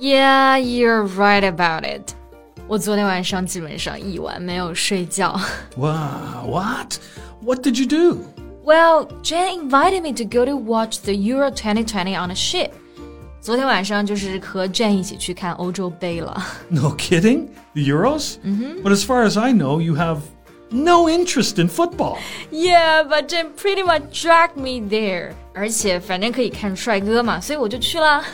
Yeah, you're right about it. 我昨天晚上基本上一晚没有睡觉。Wow, what? What did you do? Well, Jen invited me to go to watch the Euro 2020 on a ship. 昨天晚上就是和 Jen 一起去看欧洲杯了。No kidding? The Euros? Mm-hmm. But as far as I know, you have no interest in football. Yeah, but Jen pretty much dragged me there. 而且反正可以看帅哥嘛，所以我就去了。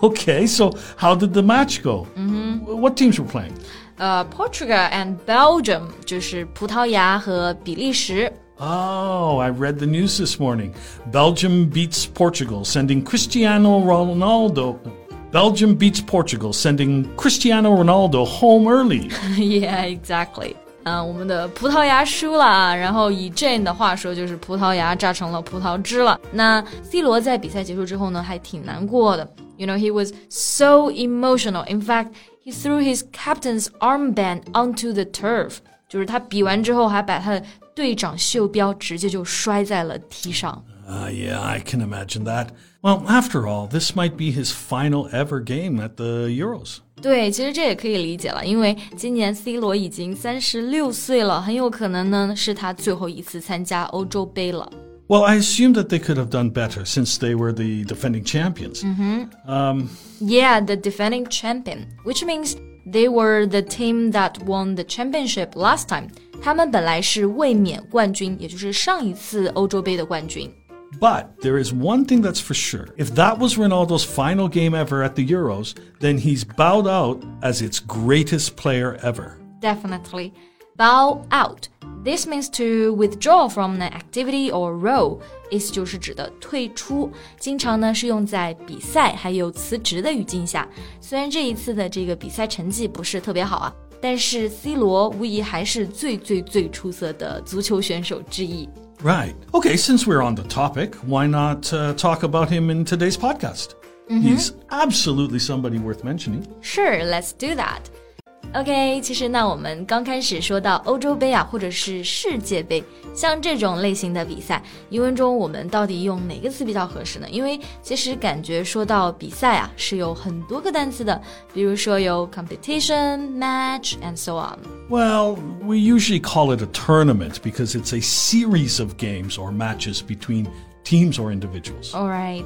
okay, so how did the match go? Mm-hmm. What teams were playing? Uh, Portugal and Belgium, 就是葡萄牙和比利时。Oh, I read the news this morning. Belgium beats Portugal, sending Cristiano Ronaldo. Belgium beats Portugal, sending Cristiano Ronaldo home early. yeah, exactly. 啊，我们的葡萄牙输了，然后以 Jane 的话说，就是葡萄牙榨成了葡萄汁了。那 C 罗在比赛结束之后呢，还挺难过的。You know, he was so emotional. In fact, he threw his captain's armband onto the turf. 就是他比完之后，还把他的队长袖标直接就摔在了地上。 Uh, yeah, I can imagine that. Well, after all, this might be his final ever game at the Euros. 对，其实这也可以理解了，因为今年 C 罗已经三十六岁了，很有可能呢是他最后一次参加欧洲杯了。Well, I assume that they could have done better since they were the defending champions. Mm-hmm. Um, yeah, the defending champion, which means they were the team that won the championship last time. 他们本来是卫冕冠军，也就是上一次欧洲杯的冠军。 but there is one thing that's for sure. If that was Ronaldo's final game ever at the Euros, then he's bowed out as its greatest player ever. Definitely. Bow out. This means to withdraw from an activity or role，意思就是指的退出，经常呢是用在比赛还有辞职的语境下。虽然这一次的这个比赛成绩不是特别好啊，但是 C 罗无疑还是最最最出色的足球选手之一。 Right. Okay, since we're on the topic, why not uh, talk about him in today's podcast? Mm -hmm. He's absolutely somebody worth mentioning. Sure, let's do that. OK，其实那我们刚开始说到欧洲杯啊，或者是世界杯，像这种类型的比赛，英文中我们到底用哪个词比较合适呢？因为其实感觉说到比赛啊，是有很多个单词的，比如说有 competition、match and so on。Well, we usually call it a tournament because it's a series of games or matches between teams or individuals. All right,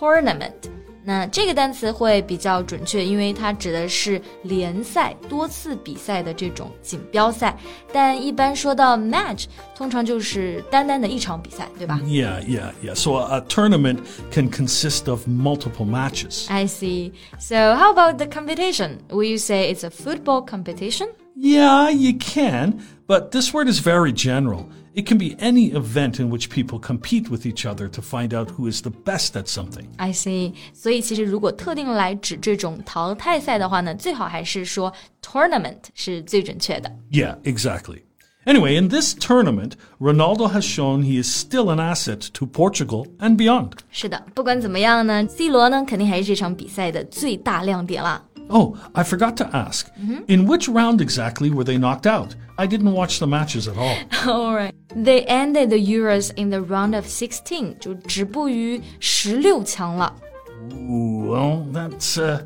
tournament. 那这个单词会比较准确，因为它指的是联赛、多次比赛的这种锦标赛。但一般说到 match，通常就是单单的一场比赛，对吧？Yeah, yeah, yeah. So a tournament can consist of multiple matches. I see. So how about the competition? Will you say it's a football competition? Yeah, you can, but this word is very general. It can be any event in which people compete with each other to find out who is the best at something. I see. 所以其实如果特定来指这种淘汰赛的话呢，最好还是说 tournament 是最准确的。Yeah, exactly. Anyway, in this tournament, Ronaldo has shown he is still an asset to Portugal and beyond. 是的，不管怎么样呢，C 罗呢肯定还是这场比赛的最大亮点啦。Oh, I forgot to ask. Mm-hmm. In which round exactly were they knocked out? I didn't watch the matches at all. all right. They ended the Euros in the round of 16, 就止步于十六强了。Ooh, well, that's uh,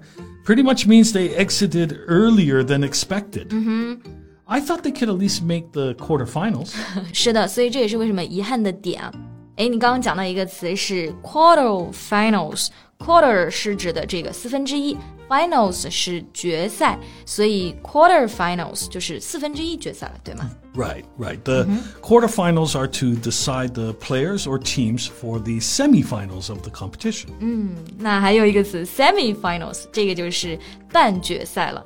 pretty much means they exited earlier than expected. Mm-hmm. I thought they could at least make the quarterfinals. 是的，所以这也是为什么遗憾的点啊。哎，你刚刚讲到一个词是 quarterfinals。 Quarter 是指的这个四分之一，finals 是决赛，所以 quarterfinals 就是四分之一决赛了，对吗？Right, right. The mm -hmm. quarterfinals are to decide the players or teams for the semifinals of the competition. 嗯，那还有一个词 semifinals，这个就是半决赛了。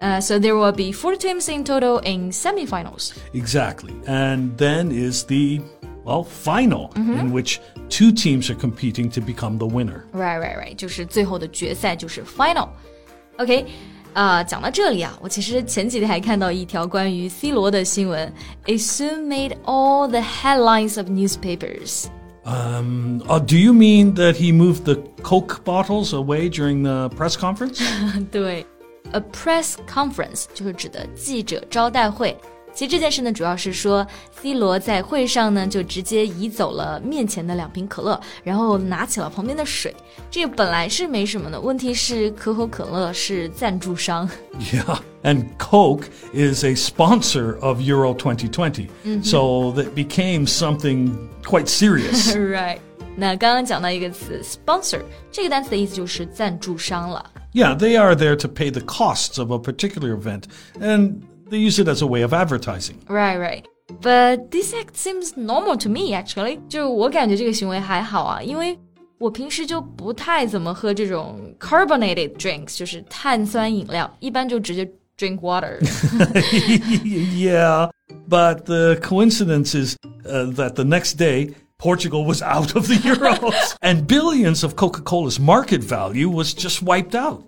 Uh, so there will be four teams in total in semifinals. Exactly. And then is the, well, final, in which two teams are competing to become the winner. Right, right, right，就是最后的决赛，就是 final。OK，啊、讲到这里啊，我其实前几天还看到一条关于 C 罗的新闻，It soon made all the headlines of newspapers。 Um, uh, do you mean that he moved the Coke bottles away during the press conference? 对，a press conference 就是指的记者招待会。 其实这件事呢，主要是说 C 罗在会上呢就直接移走了面前的两瓶可乐，然后拿起了旁边的水。这个本来是没什么的，问题是可口可乐是赞助商。 yeah. And Coke is a sponsor of Euro 2020. So that became something quite serious. right，那刚刚讲到一个词 sponsor，这个单词的意思就是赞助商了。 yeah, they are there to pay the costs of a particular event, and they use it as a way of advertising. Right, right. But this act seems normal to me actually. 就我感觉这个行为还好啊，因为我平时就不太怎么喝这种 carbonated drinks，就是碳酸饮料，一般就直接 drink water。 yeah, but the coincidence is uh, that the next day, Portugal was out of the Euros, and billions of Coca Cola's market value was just wiped out.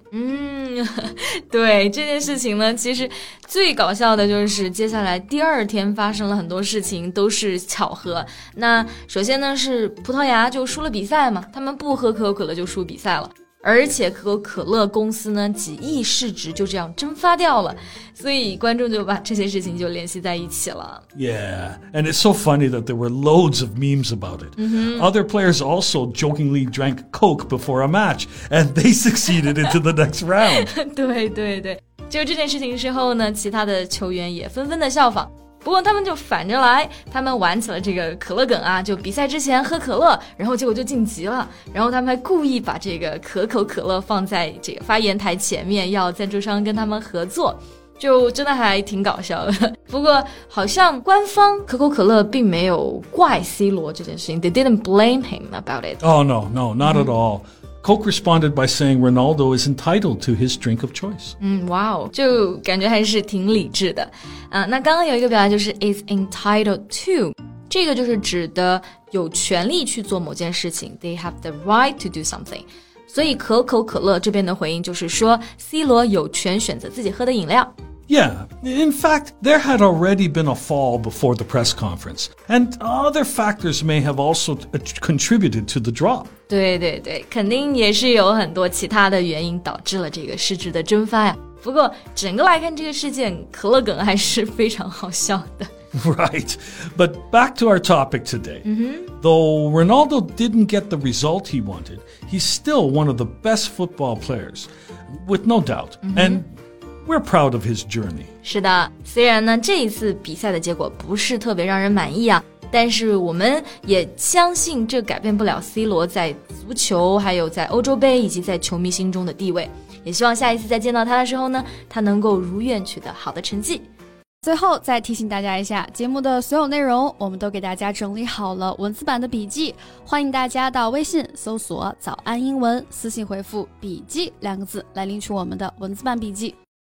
对这件事情呢，其实最搞笑的就是接下来第二天发生了很多事情，都是巧合。那首先呢是葡萄牙就输了比赛嘛，他们不喝可口可乐就输比赛了。而且可口可乐公司呢，几亿市值就这样蒸发掉了，所以观众就把这些事情就联系在一起了。 Yeah, and it's so funny that there were loads of memes about it. Other players also jokingly drank Coke before a match, and they succeeded into the next round. 对对对，就这件事情之后呢，其他的球员也纷纷的效仿。 不过他们就反着来，他们玩起了这个可乐梗啊，就比赛之前喝可乐，然后结果就晋级了。然后他们还故意把这个可口可乐放在这个发言台前面，要赞助商跟他们合作。就真的还挺搞笑的，不过好像官方可口可乐并没有怪 C 罗这件事情，they didn't blame him about it。Oh, no, no, not at all. Coke responded by saying Ronaldo is entitled to his drink of choice. 嗯，哇哦，就感觉还是挺理智的啊。那刚刚有一个表达就是 is entitled to，这个就是指的有权利去做某件事情，they have the right to do something。所以可口可乐这边的回应就是说，C 罗有权选择自己喝的饮料。 Yeah, in fact, there had already been a fall before the press conference, and other factors may have also uh, contributed to the drop. 对对对，肯定也是有很多其他的原因导致了这个市值的蒸发呀。不过整个来看，这个事件可乐梗还是非常好笑的。 Right. But back to our topic today. Though Ronaldo didn't get the result he wanted, he's still one of the best football players, with no doubt. And we're proud of his journey. 是的，虽然呢这一次比赛的结果不是特别让人满意啊，但是我们也相信这改变不了 C 罗在足球、还有在欧洲杯以及在球迷心中的地位。也希望下一次再见到他的时候呢，他能够如愿取得好的成绩。最后再提醒大家一下，节目的所有内容我们都给大家整理好了文字版的笔记，欢迎大家到微信搜索“早安英文”，私信回复“笔记”两个字来领取我们的文字版笔记。